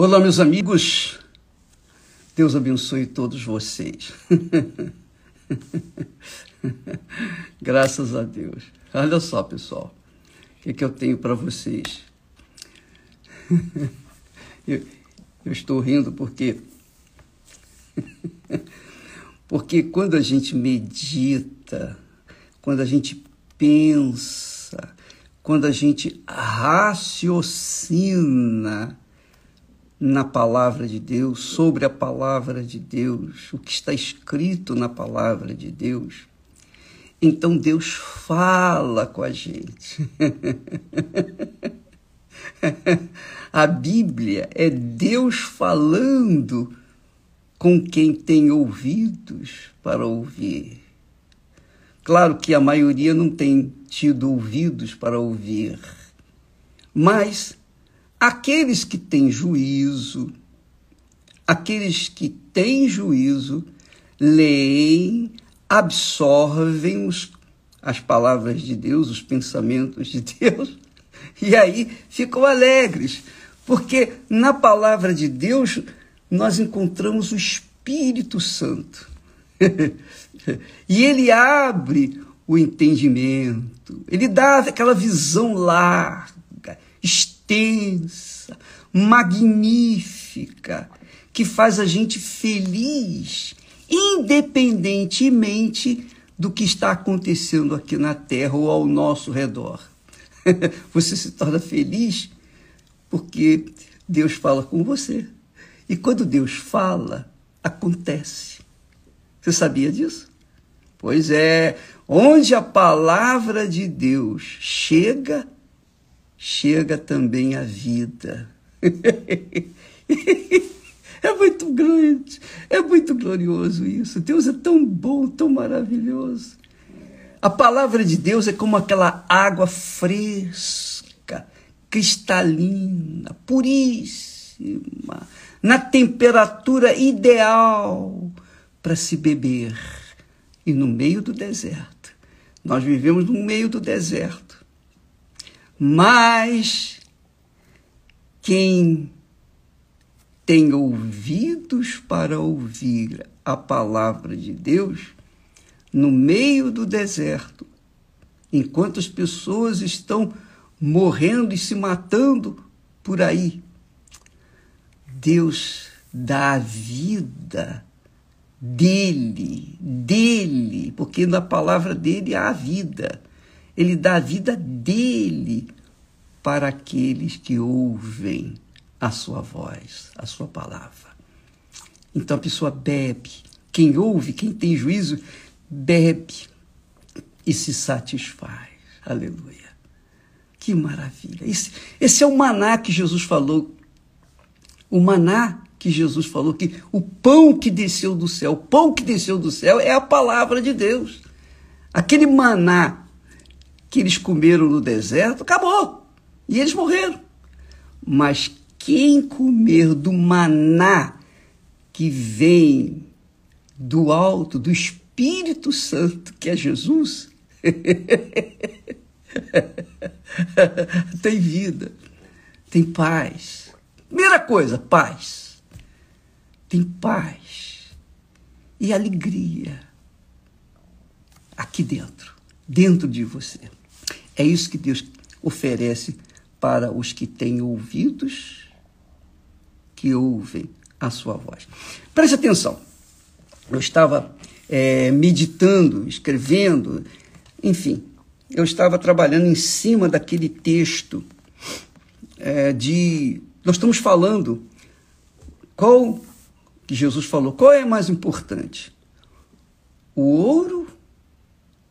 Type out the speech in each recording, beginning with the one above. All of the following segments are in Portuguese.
Olá, meus amigos. Deus abençoe todos vocês. Graças a Deus. Olha só, pessoal, o que, que eu tenho para vocês. eu, eu estou rindo porque. porque quando a gente medita, quando a gente pensa, quando a gente raciocina, na palavra de Deus, sobre a palavra de Deus, o que está escrito na palavra de Deus, então Deus fala com a gente. a Bíblia é Deus falando com quem tem ouvidos para ouvir. Claro que a maioria não tem tido ouvidos para ouvir, mas Aqueles que têm juízo, aqueles que têm juízo, leem, absorvem os, as palavras de Deus, os pensamentos de Deus, e aí ficam alegres, porque na palavra de Deus nós encontramos o Espírito Santo. e ele abre o entendimento, ele dá aquela visão larga, extensa, magnífica, que faz a gente feliz, independentemente do que está acontecendo aqui na Terra ou ao nosso redor. Você se torna feliz porque Deus fala com você. E quando Deus fala, acontece. Você sabia disso? Pois é, onde a palavra de Deus chega, chega também a vida. É muito grande, é muito glorioso isso. Deus é tão bom, tão maravilhoso. A palavra de Deus é como aquela água fresca, cristalina, puríssima, na temperatura ideal para se beber. E no meio do deserto. Nós vivemos no meio do deserto mas quem tem ouvidos para ouvir a palavra de Deus, no meio do deserto, enquanto as pessoas estão morrendo e se matando por aí, Deus dá a vida dele, dele, porque na palavra dele há vida. Ele dá a vida dele para aqueles que ouvem a sua voz, a sua palavra. Então a pessoa bebe. Quem ouve, quem tem juízo, bebe e se satisfaz. Aleluia. Que maravilha. Esse, esse é o maná que Jesus falou. O maná que Jesus falou que o pão que desceu do céu, o pão que desceu do céu é a palavra de Deus. Aquele maná que eles comeram no deserto, acabou. E eles morreram. Mas quem comer do maná que vem do alto, do Espírito Santo, que é Jesus, tem vida, tem paz. Primeira coisa, paz. Tem paz e alegria aqui dentro, dentro de você. É isso que Deus oferece para os que têm ouvidos que ouvem a sua voz. Preste atenção. Eu estava é, meditando, escrevendo, enfim, eu estava trabalhando em cima daquele texto é, de. Nós estamos falando qual que Jesus falou, qual é mais importante? O ouro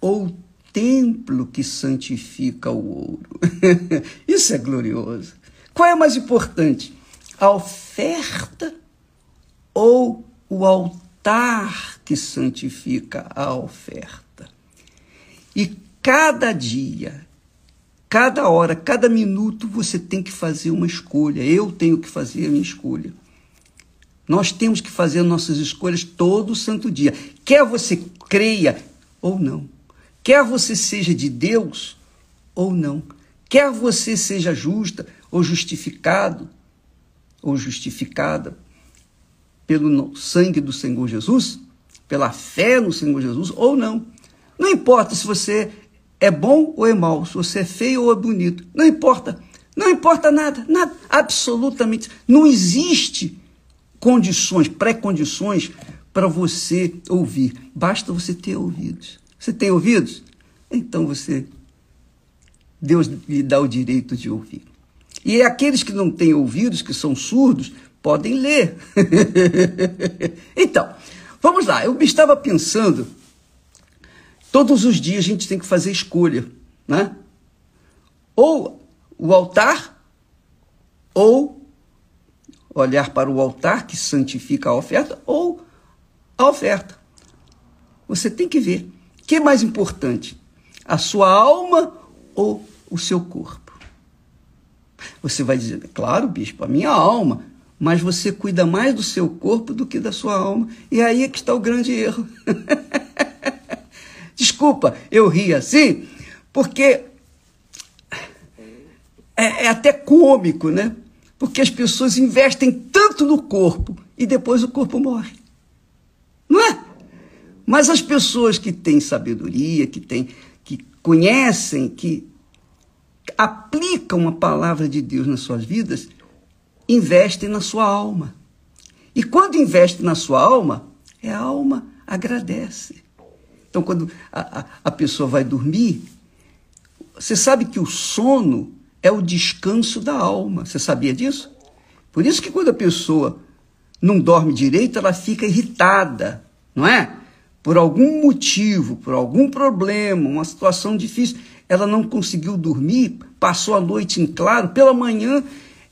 ou o templo que santifica o ouro. Isso é glorioso. Qual é mais importante? A oferta ou o altar que santifica a oferta? E cada dia, cada hora, cada minuto você tem que fazer uma escolha. Eu tenho que fazer a minha escolha. Nós temos que fazer nossas escolhas todo santo dia. Quer você creia ou não. Quer você seja de Deus ou não, quer você seja justa ou justificado ou justificada pelo sangue do Senhor Jesus, pela fé no Senhor Jesus ou não. Não importa se você é bom ou é mau, se você é feio ou é bonito. Não importa. Não importa nada, nada, absolutamente. Não existe condições, pré-condições para você ouvir. Basta você ter ouvidos. Você tem ouvidos? Então você Deus lhe dá o direito de ouvir. E aqueles que não têm ouvidos, que são surdos, podem ler. então, vamos lá. Eu estava pensando, todos os dias a gente tem que fazer escolha, né? Ou o altar, ou olhar para o altar que santifica a oferta, ou a oferta. Você tem que ver. Que é mais importante? A sua alma ou o seu corpo? Você vai dizer, claro, bispo, a minha alma, mas você cuida mais do seu corpo do que da sua alma. E aí é que está o grande erro. Desculpa, eu ri assim, porque é, é, até cômico, né? Porque as pessoas investem tanto no corpo e depois o corpo morre. Não é? Mas as pessoas que têm sabedoria, que têm, que conhecem, que aplicam a palavra de Deus nas suas vidas, investem na sua alma. E quando investe na sua alma, é a alma agradece. Então, quando a, a, a pessoa vai dormir, você sabe que o sono é o descanso da alma. Você sabia disso? Por isso que quando a pessoa não dorme direito, ela fica irritada, não é? Por algum motivo, por algum problema, uma situação difícil, ela não conseguiu dormir, passou a noite em claro, pela manhã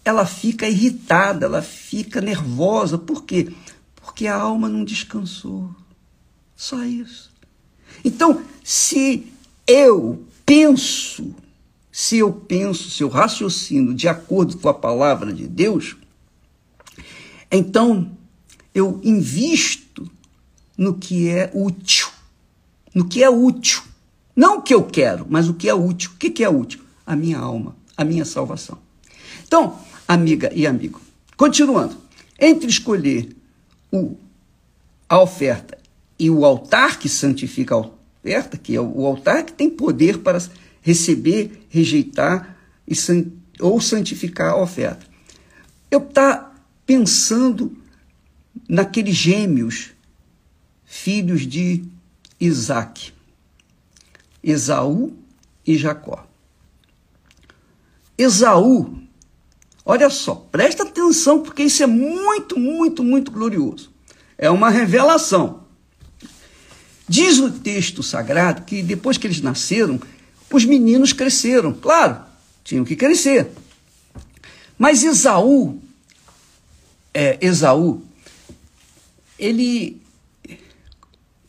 ela fica irritada, ela fica nervosa. Por quê? Porque a alma não descansou. Só isso. Então, se eu penso se eu penso, se eu raciocino de acordo com a palavra de Deus, então eu invisto no que é útil. No que é útil. Não o que eu quero, mas o que é útil. O que é útil? A minha alma, a minha salvação. Então, amiga e amigo, continuando, entre escolher o, a oferta e o altar que santifica a oferta, que é o altar que tem poder para receber, rejeitar e ou santificar a oferta. Eu estou pensando naqueles gêmeos, filhos de Isaac, Esaú e Jacó. Esaú, olha só, presta atenção porque isso é muito, muito, muito glorioso. É uma revelação. Diz o texto sagrado que depois que eles nasceram, os meninos cresceram, claro, tinham que crescer. Mas Esaú, é, Esaú, ele,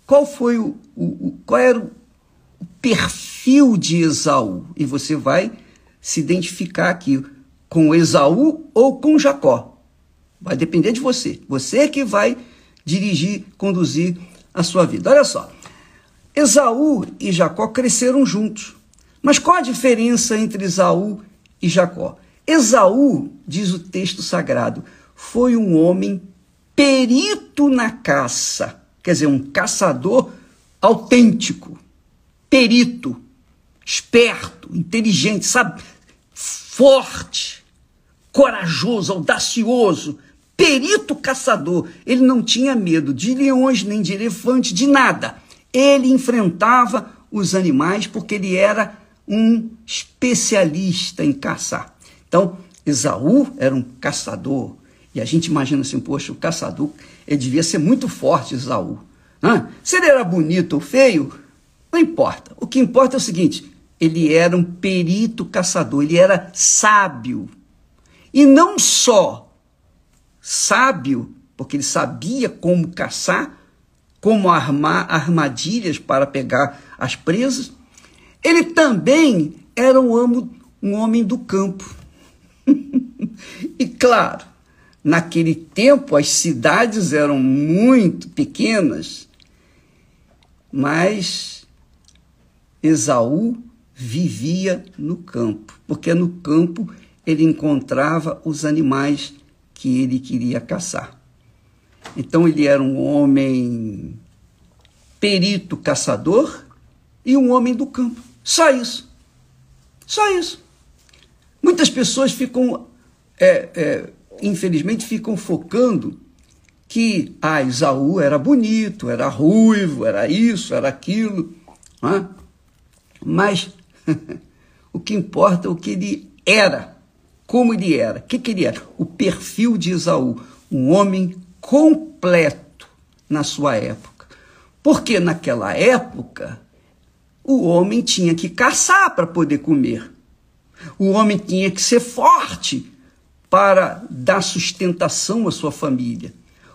qual foi o, o, qual era o perfil de Esaú? E você vai se identificar aqui com Esaú ou com Jacó. Vai depender de você. Você que vai dirigir, conduzir a sua vida. Olha só. Esaú e Jacó cresceram juntos. Mas qual a diferença entre Esaú e Jacó? Esaú, diz o texto sagrado, foi um homem perito na caça, quer dizer, um caçador autêntico, perito, esperto, inteligente, sabe, forte, corajoso, audacioso, perito caçador. Ele não tinha medo de leões nem de elefante, de nada. Ele enfrentava os animais porque ele era um especialista em caçar. Então, Esaú era um caçador. E a gente imagina assim, poxa, o caçador, ele devia ser muito forte, Esaú. Hã? Se ele era bonito ou feio, não importa. O que importa é o seguinte: ele era um perito caçador, ele era sábio. E não só sábio, porque ele sabia como caçar, como armar armadilhas para pegar as presas, ele também era um, amo, um homem do campo. e claro, naquele tempo as cidades eram muito pequenas, mas Esaú vivia no campo, porque no campo ele encontrava os animais que ele queria caçar. Então ele era um homem perito caçador e um homem do campo. Só isso. Só isso. Muitas pessoas ficam, é, é, infelizmente, ficam focando que ah, Isaú era bonito, era ruivo, era isso, era aquilo. Né? Mas o que importa é o que ele era, como ele era. O que, que ele era? O perfil de Isaú, um homem completo na sua época. Porque naquela época o homem tinha que caçar para poder comer. O homem tinha que ser forte para dar sustentação à sua família.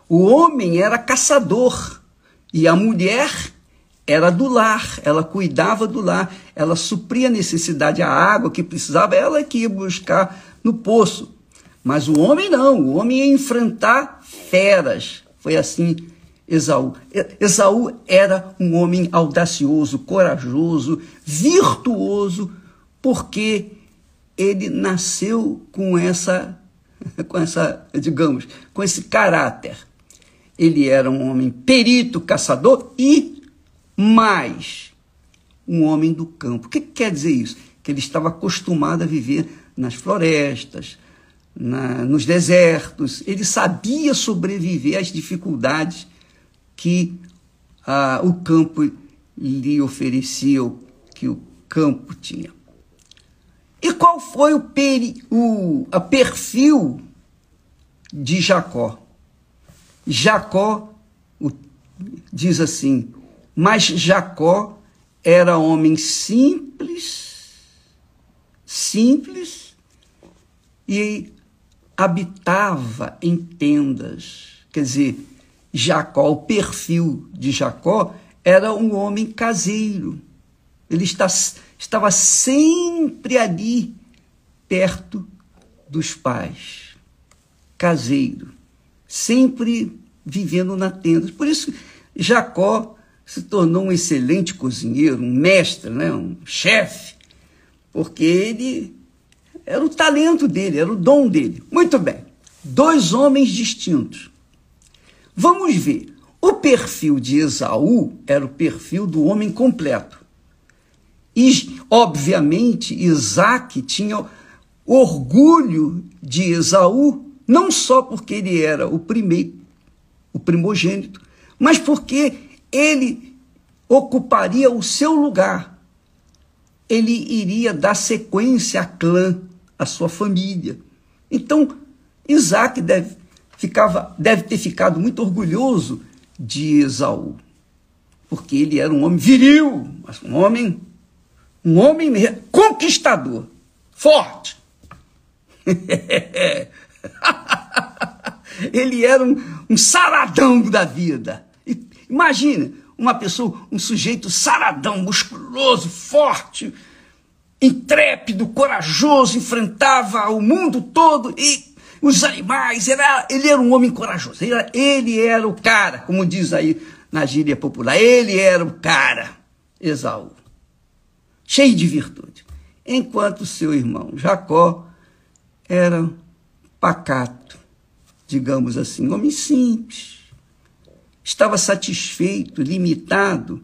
O homem era caçador e a mulher era do lar, ela cuidava do lar, ela supria a necessidade, a água que precisava, ela que ia buscar no poço. Mas o homem não, o homem ia enfrentar feras. Foi assim Esaú. Esaú era um homem audacioso, corajoso, virtuoso, porque ele nasceu com essa, com essa, digamos, com esse caráter. Ele era um homem perito, caçador e mais um homem do campo. O que quer dizer isso? Que ele estava acostumado a viver nas florestas, na, nos desertos. Ele sabia sobreviver às dificuldades que ah, o campo lhe oferecia, que o campo tinha. E qual foi o, peri, o a perfil de Jacó? Jacó diz assim: Mas Jacó era homem simples, simples e habitava em tendas. Quer dizer, Jacó, o perfil de Jacó era um homem caseiro. Ele está, estava sempre ali, perto dos pais. Caseiro. Sempre vivendo na tenda. Por isso, Jacó se tornou um excelente cozinheiro, um mestre, né? um chefe, porque ele era o talento dele, era o dom dele. Muito bem. Dois homens distintos. Vamos ver. O perfil de Esaú era o perfil do homem completo. E, obviamente, Isaac tinha orgulho de Esaú, não só porque ele era o primeiro, o primogênito, mas porque ele ocuparia o seu lugar. Ele iria dar sequência à clã, à sua família. Então, Isaac deve, ficava, deve ter ficado muito orgulhoso de Esaú, porque ele era um homem viril, um homem, um homem conquistador, forte. ele era um, um saradão da vida. Imagina uma pessoa, um sujeito saradão, musculoso, forte, intrépido, corajoso, enfrentava o mundo todo e os animais, era, ele era um homem corajoso, ele era, ele era o cara, como diz aí na gíria popular, ele era o cara, Esaú, cheio de virtude. Enquanto seu irmão Jacó era pacato, digamos assim, homem simples, estava satisfeito, limitado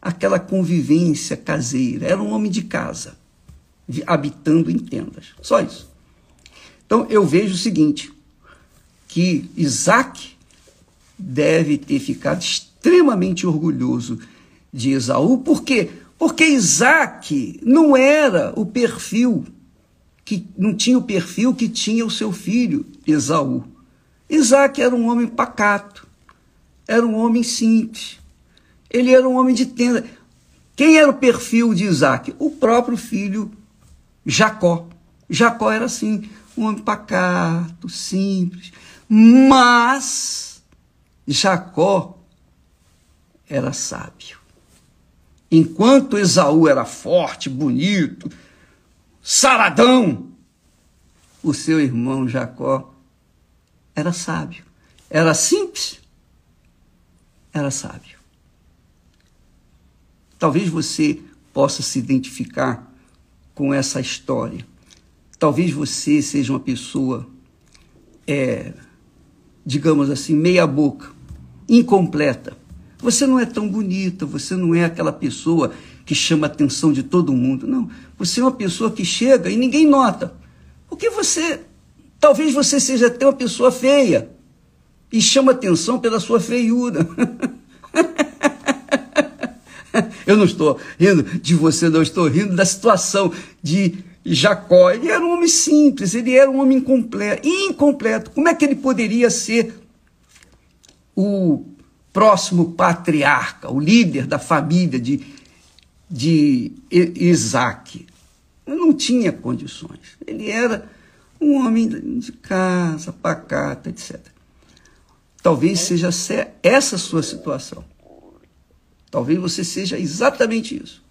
àquela convivência caseira, era um homem de casa, habitando em tendas, só isso. Então eu vejo o seguinte, que Isaac deve ter ficado extremamente orgulhoso de Esaú, por quê? Porque Isaac não era o perfil, que não tinha o perfil que tinha o seu filho Esaú. Isaac era um homem pacato, era um homem simples, ele era um homem de tenda. Quem era o perfil de Isaac? O próprio filho Jacó. Jacó era assim, um homem pacato, simples. Mas Jacó era sábio. Enquanto Esaú era forte, bonito, saradão, o seu irmão Jacó era sábio. Era simples, era sábio. Talvez você possa se identificar com essa história. Talvez você seja uma pessoa é, digamos assim, meia boca, incompleta. Você não é tão bonita, você não é aquela pessoa que chama a atenção de todo mundo. Não, você é uma pessoa que chega e ninguém nota. Porque você, talvez você seja até uma pessoa feia e chama atenção pela sua feiura. Eu não estou rindo de você, não estou rindo da situação de Jacó. Ele era um homem simples, ele era um homem incompleto. Incompleto. Como é que ele poderia ser o próximo patriarca, o líder da família de, de Isaac? Não tinha condições. Ele era um homem de casa, pacata, etc. Talvez seja essa a sua situação. Talvez você seja exatamente isso.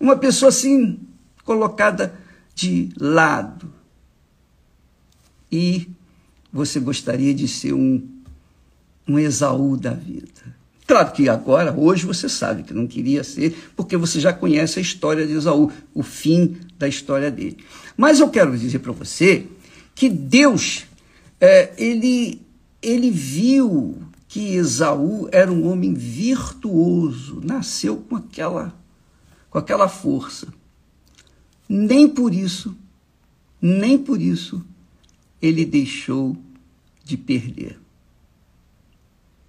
Uma pessoa assim, colocada de lado. E você gostaria de ser um, um Esaú da vida. Claro que agora, hoje, você sabe que não queria ser, porque você já conhece a história de Esaú, o fim da história dele. Mas eu quero dizer para você que Deus, é, ele, ele viu que Esaú era um homem virtuoso, nasceu com aquela, com aquela força. Nem por isso, nem por isso, ele deixou de perder.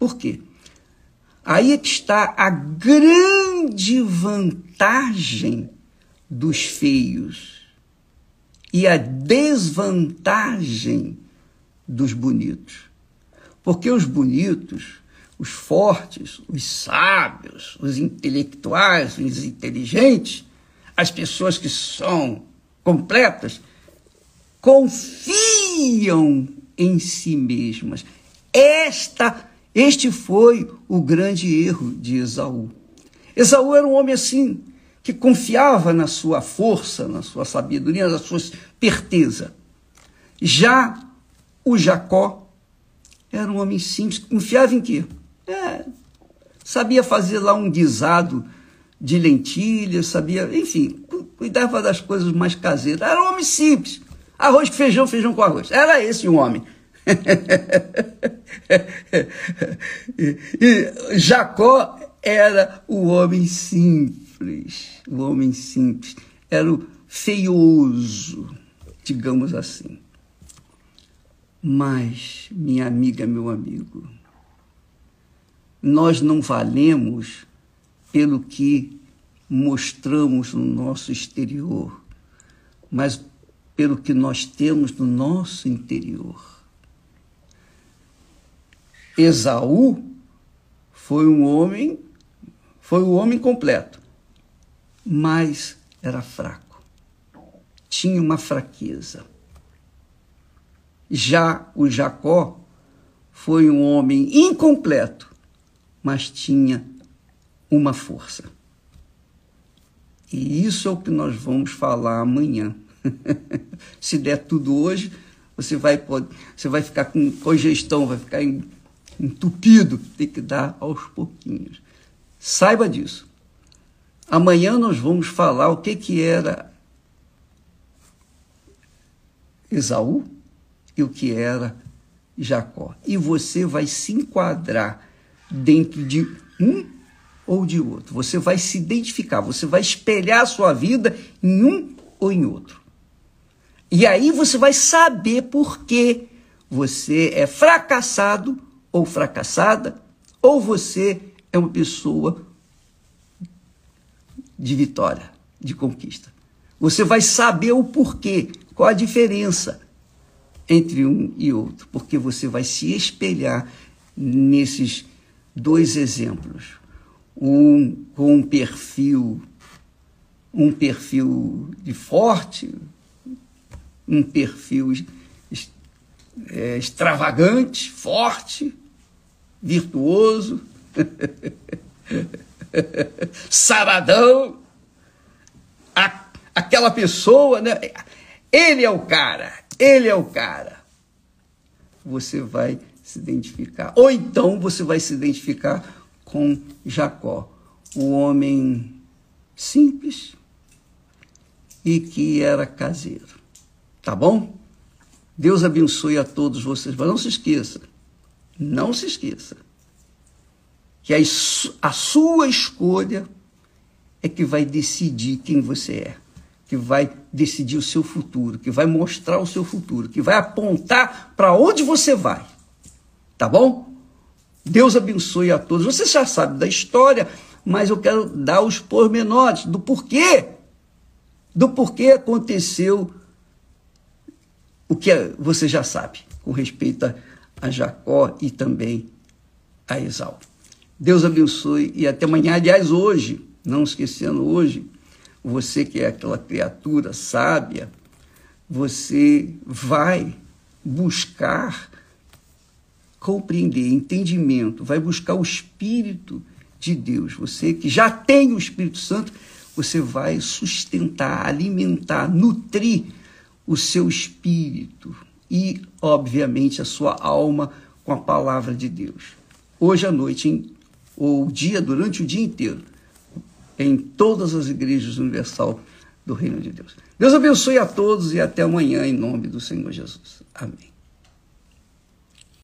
Por quê? Aí é que está a grande vantagem dos feios e a desvantagem dos bonitos. Porque os bonitos, os fortes, os sábios, os intelectuais, os inteligentes, as pessoas que são completas, confiam em si mesmas. Esta, este foi o grande erro de Esaú. Esaú era um homem assim, que confiava na sua força, na sua sabedoria, na sua esperteza. Já o Jacó era um homem simples, confiava em quê? É, sabia fazer lá um guisado de lentilhas, sabia, enfim, cuidava das coisas mais caseiras. Era um homem simples. Arroz com feijão, feijão com arroz. Era esse o homem. E Jacó era o homem simples, o homem simples, era o feioso, digamos assim. Mas, minha amiga, meu amigo, nós não valemos pelo que mostramos no nosso exterior, mas pelo que nós temos no nosso interior. Esaú foi um homem, foi o um homem completo, mas era fraco. Tinha uma fraqueza. Já o Jacó foi um homem incompleto, mas tinha uma força. E isso é o que nós vamos falar amanhã. Se der tudo hoje, você vai, você vai ficar com congestão, vai ficar entupido. Tem que dar aos pouquinhos. Saiba disso. Amanhã nós vamos falar o que, que era Esaú e o que era Jacó. E você vai se enquadrar dentro de um ou de outro. Você vai se identificar, você vai espelhar a sua vida em um ou em outro. E aí você vai saber por que você é fracassado ou fracassada, ou você é uma pessoa de vitória, de conquista. Você vai saber o porquê, qual a diferença entre um e outro, porque você vai se espelhar nesses dois exemplos. Um com um perfil um perfil de forte, um perfil é, extravagante, forte, virtuoso, saradão, a, aquela pessoa, né? Ele é o cara, ele é o cara. Você vai se identificar. Ou então você vai se identificar com Jacó, o homem simples e que era caseiro. Tá bom? Deus abençoe a todos vocês. Mas não se esqueça, não se esqueça, que a sua escolha é que vai decidir quem você é, que vai decidir o seu futuro, que vai mostrar o seu futuro, que vai apontar para onde você vai. Tá bom? Deus abençoe a todos. Você já sabe da história, mas eu quero dar os pormenores do porquê, do porquê aconteceu o que você já sabe com respeito a Jacó e também a Esaú. Deus abençoe e até amanhã. Aliás, hoje, não esquecendo hoje, você que é aquela criatura sábia, você vai buscar compreender, entendimento, vai buscar o Espírito de Deus. Você que já tem o Espírito Santo, você vai sustentar, alimentar, nutrir o seu espírito e, obviamente, a sua alma com a palavra de Deus. Hoje à noite, ou dia, durante o dia inteiro, em todas as igrejas universal do Reino de Deus. Deus abençoe a todos e até amanhã, em nome do Senhor Jesus. Amém.